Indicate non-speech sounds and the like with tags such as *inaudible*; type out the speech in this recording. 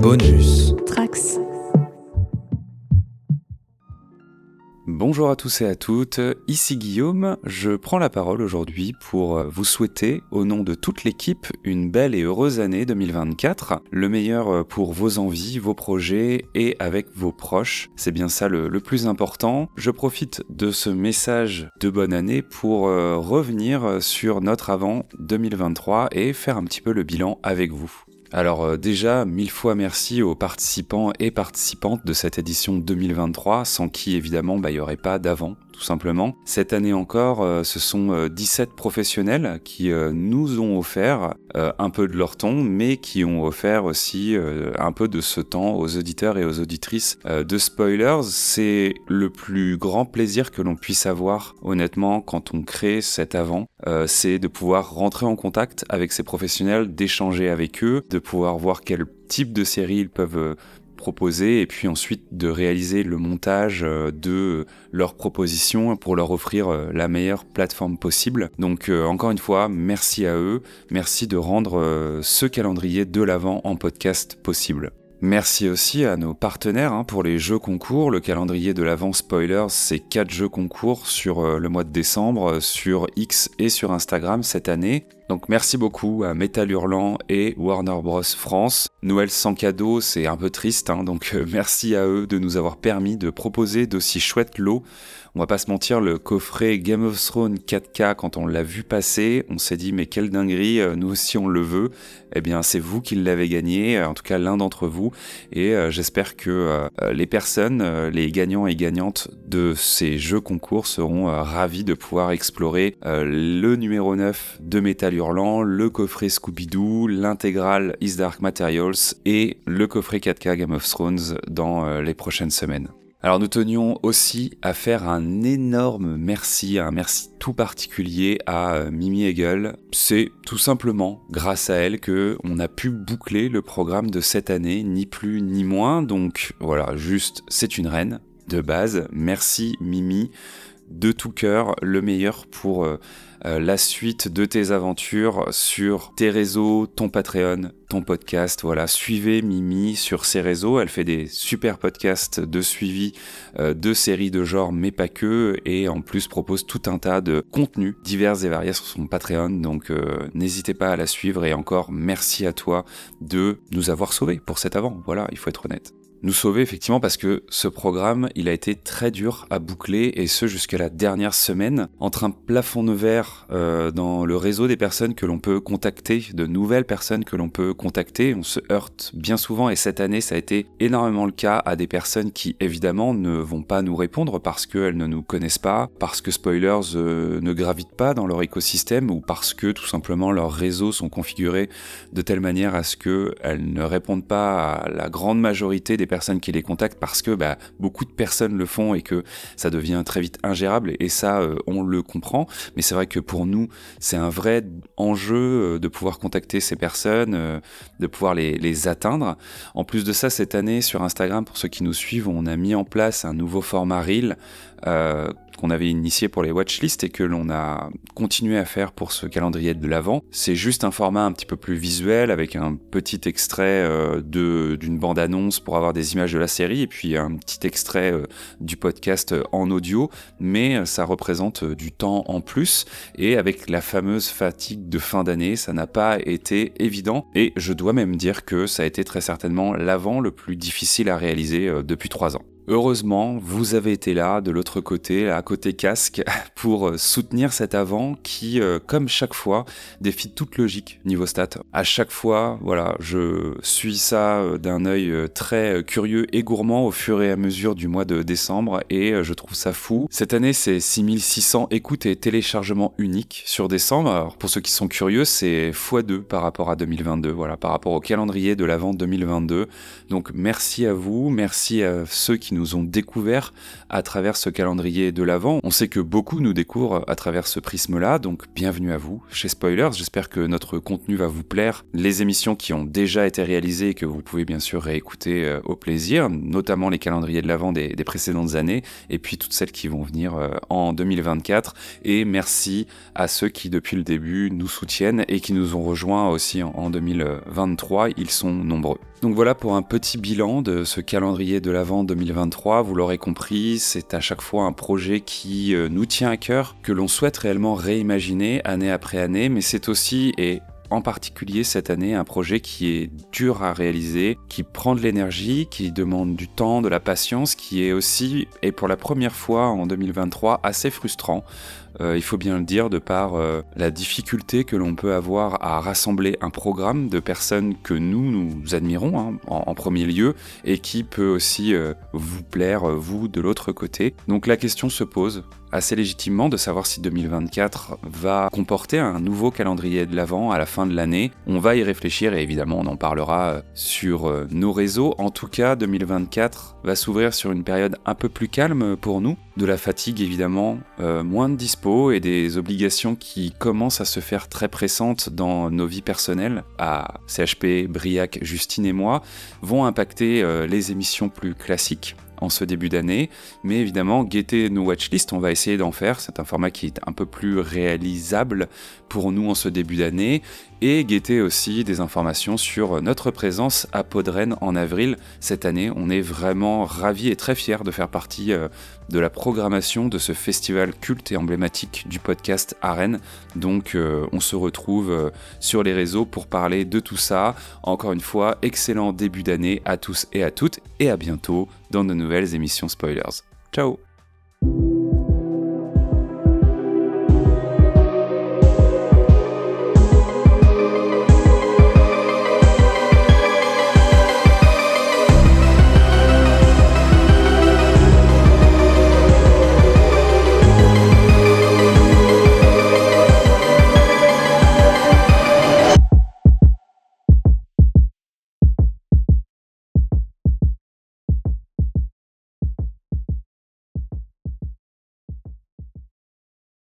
Bonus. Trax. Bonjour à tous et à toutes, ici Guillaume, je prends la parole aujourd'hui pour vous souhaiter, au nom de toute l'équipe, une belle et heureuse année 2024, le meilleur pour vos envies, vos projets et avec vos proches, c'est bien ça le, le, plus important. Je profite de ce message de bonne année pour euh, revenir sur notre avant 2023 et faire un petit peu le bilan avec vous. Alors euh, déjà, mille fois merci aux participants et participantes de cette édition 2023, sans qui évidemment bah, il n'y aurait pas d'avant tout simplement. Cette année encore, euh, ce sont 17 euh, professionnels qui euh, nous ont offert un peu de leur temps, mais qui ont offert aussi un peu de ce temps aux auditeurs et aux auditrices de Spoilers. C'est le plus grand plaisir que l'on puisse avoir, honnêtement, quand on crée cet avant. c'est de pouvoir rentrer en contact avec ces professionnels, d'échanger avec eux, de pouvoir voir quel type de série ils peuvent proposer et puis ensuite de réaliser le montage euh, de leurs propositions pour leur offrir euh, la meilleure plateforme possible. Donc euh, encore une fois, merci à eux, merci de rendre ce calendrier de l'avant en podcast possible. Merci aussi à nos partenaires hein, pour les jeux concours. Le calendrier de l'avant spoilers, c'est 4 jeux concours sur le mois de décembre, sur X et sur Instagram cette année. Donc merci beaucoup à Metal Hurlant et Warner Bros France. Noël sans cadeau, c'est un peu triste, hein, donc euh, merci à eux de nous avoir permis de proposer d'aussi chouettes lots. On va pas se mentir, le coffret Game of Thrones 4K, quand on l'a vu passer, on s'est dit mais quelle dinguerie, euh, nous aussi on le veut. Eh bien c'est vous qui l'avez gagné, euh, en tout cas l'un d'entre vous, et j'espère que les personnes, les gagnants et gagnantes de ces jeux concours seront ravis de pouvoir explorer le numéro 9 de Metal Le coffret Scooby-Doo, l'intégrale Is Dark Materials et le coffret 4K Game of Thrones dans euh, les prochaines semaines. Alors nous tenions aussi à faire un énorme merci, un merci tout particulier à euh, Mimi Hegel. C'est tout simplement grâce à elle que on a pu boucler le programme de cette année, ni plus ni moins. Donc voilà, juste c'est une reine de base. Merci Mimi de tout cœur, le meilleur pour euh, la suite de tes aventures sur tes réseaux, ton Patreon, ton podcast. Voilà, suivez Mimi sur ses réseaux. Elle fait des super podcasts de suivi euh, de séries de genre, mais pas que, et en plus propose tout un tas de contenus divers et variés sur son Patreon. Donc euh, n'hésitez pas à la suivre et encore merci à toi de nous avoir sauvés pour cet avant. Voilà, il faut être honnête nous sauver effectivement parce que ce programme, il a été très dur à boucler et ce jusqu'à la dernière semaine entre un plafond de verre euh, dans le réseau des personnes que l'on peut contacter, de nouvelles personnes que l'on peut contacter. On se heurte bien souvent et cette année ça a été énormément le cas à des personnes qui évidemment ne vont pas nous répondre parce qu'elles ne nous connaissent pas, parce que spoilers euh, ne gravitent pas dans leur écosystème ou parce que tout simplement leurs réseaux sont configurés de telle manière à ce qu'elles ne répondent pas à la grande majorité des personnes qui les contactent parce que bah, beaucoup de personnes le font et que ça devient très vite ingérable et, ça euh, on le comprend. Mais c'est vrai que pour nous c'est un vrai enjeu euh, de pouvoir contacter ces personnes euh, de pouvoir les, atteindre. En plus de ça cette année sur Instagram pour ceux qui nous suivent on a mis en place un nouveau format reel qu'on avait initié pour les watchlists et que l'on a continué à faire pour ce calendrier de l'avant. C'est juste un format un petit peu plus visuel avec un petit extrait euh, de d'une bande annonce pour avoir des images de la série et puis un petit extrait euh, du podcast en audio, mais ça représente du temps en plus et avec la fameuse fatigue de fin d'année, ça n'a pas été évident et je dois même dire que ça a été très certainement l'avant le plus difficile à réaliser euh, depuis trois ans. Heureusement, vous avez été là, de l'autre côté, à côté casque, *laughs* pour euh, soutenir cet avant qui, euh, comme chaque fois, défie toute logique niveau stats. À chaque fois, voilà, je suis ça euh, d'un œil très curieux et gourmand au fur et à mesure du mois de décembre et je trouve ça fou. Cette année, c'est 6600 écoutes et téléchargements uniques sur décembre. Pour ceux qui sont curieux, c'est x2 par rapport à 2022, voilà, par rapport au calendrier de l'avant 2022. Donc, merci à vous, merci à ceux qui nous ont découvert à travers ce calendrier de l'Avent. On sait que beaucoup nous découvrent à travers ce prisme-là, donc bienvenue à vous chez Spoilers. J'espère que notre contenu va vous plaire. Les émissions qui ont déjà été réalisées et que vous pouvez bien sûr réécouter euh, au plaisir, notamment les calendriers de l'Avent des, précédentes années, et puis toutes celles qui vont venir euh, en 2024. Et merci à ceux qui depuis le début nous soutiennent et qui nous ont rejoints aussi en 2023. Ils sont nombreux. Donc voilà pour un petit bilan de ce calendrier de l'Avent 2023. Vous l'aurez compris, c'est à chaque fois un projet qui euh, nous tient à cœur, que l'on souhaite réellement réimaginer année après année, mais c'est aussi, et en particulier cette année un projet qui est dur à réaliser, qui prend de l'énergie, qui demande du temps, de la patience, qui est aussi, et pour la première fois en 2023, assez frustrant. Euh, il faut bien le dire, de par euh, la difficulté que l'on peut avoir à rassembler un programme de personnes que nous, nous admirons hein, en, premier lieu, et qui peut aussi euh, vous plaire, vous, de l'autre côté. Donc la question se pose assez légitimement de savoir si 2024 va comporter un nouveau calendrier de l'Avent à la fin de l'année. On va y réfléchir et évidemment on en parlera sur nos réseaux. En tout cas, 2024 va s'ouvrir sur une période un peu plus calme pour nous, de la fatigue évidemment, moins de dispo et des obligations qui commencent à se faire très pressantes dans nos vies personnelles, à CHP, Briac, Justine et moi, vont impacter euh, les émissions plus classiques en ce début d'année, mais évidemment, guetter nos watchlists, on va essayer d'en faire. C'est un format qui est un peu plus réalisable pour nous en ce début d'année, et guetter aussi des informations sur notre présence à Podren en avril cette année. On est vraiment ravis et très fiers de faire partie euh, de la programmation de ce festival culte et emblématique du podcast Arène. Donc euh, on se retrouve euh, sur les réseaux pour parler de tout ça. Encore une fois, excellent début d'année à tous et à toutes, et à bientôt dans de nouvelles émissions Spoilers. Ciao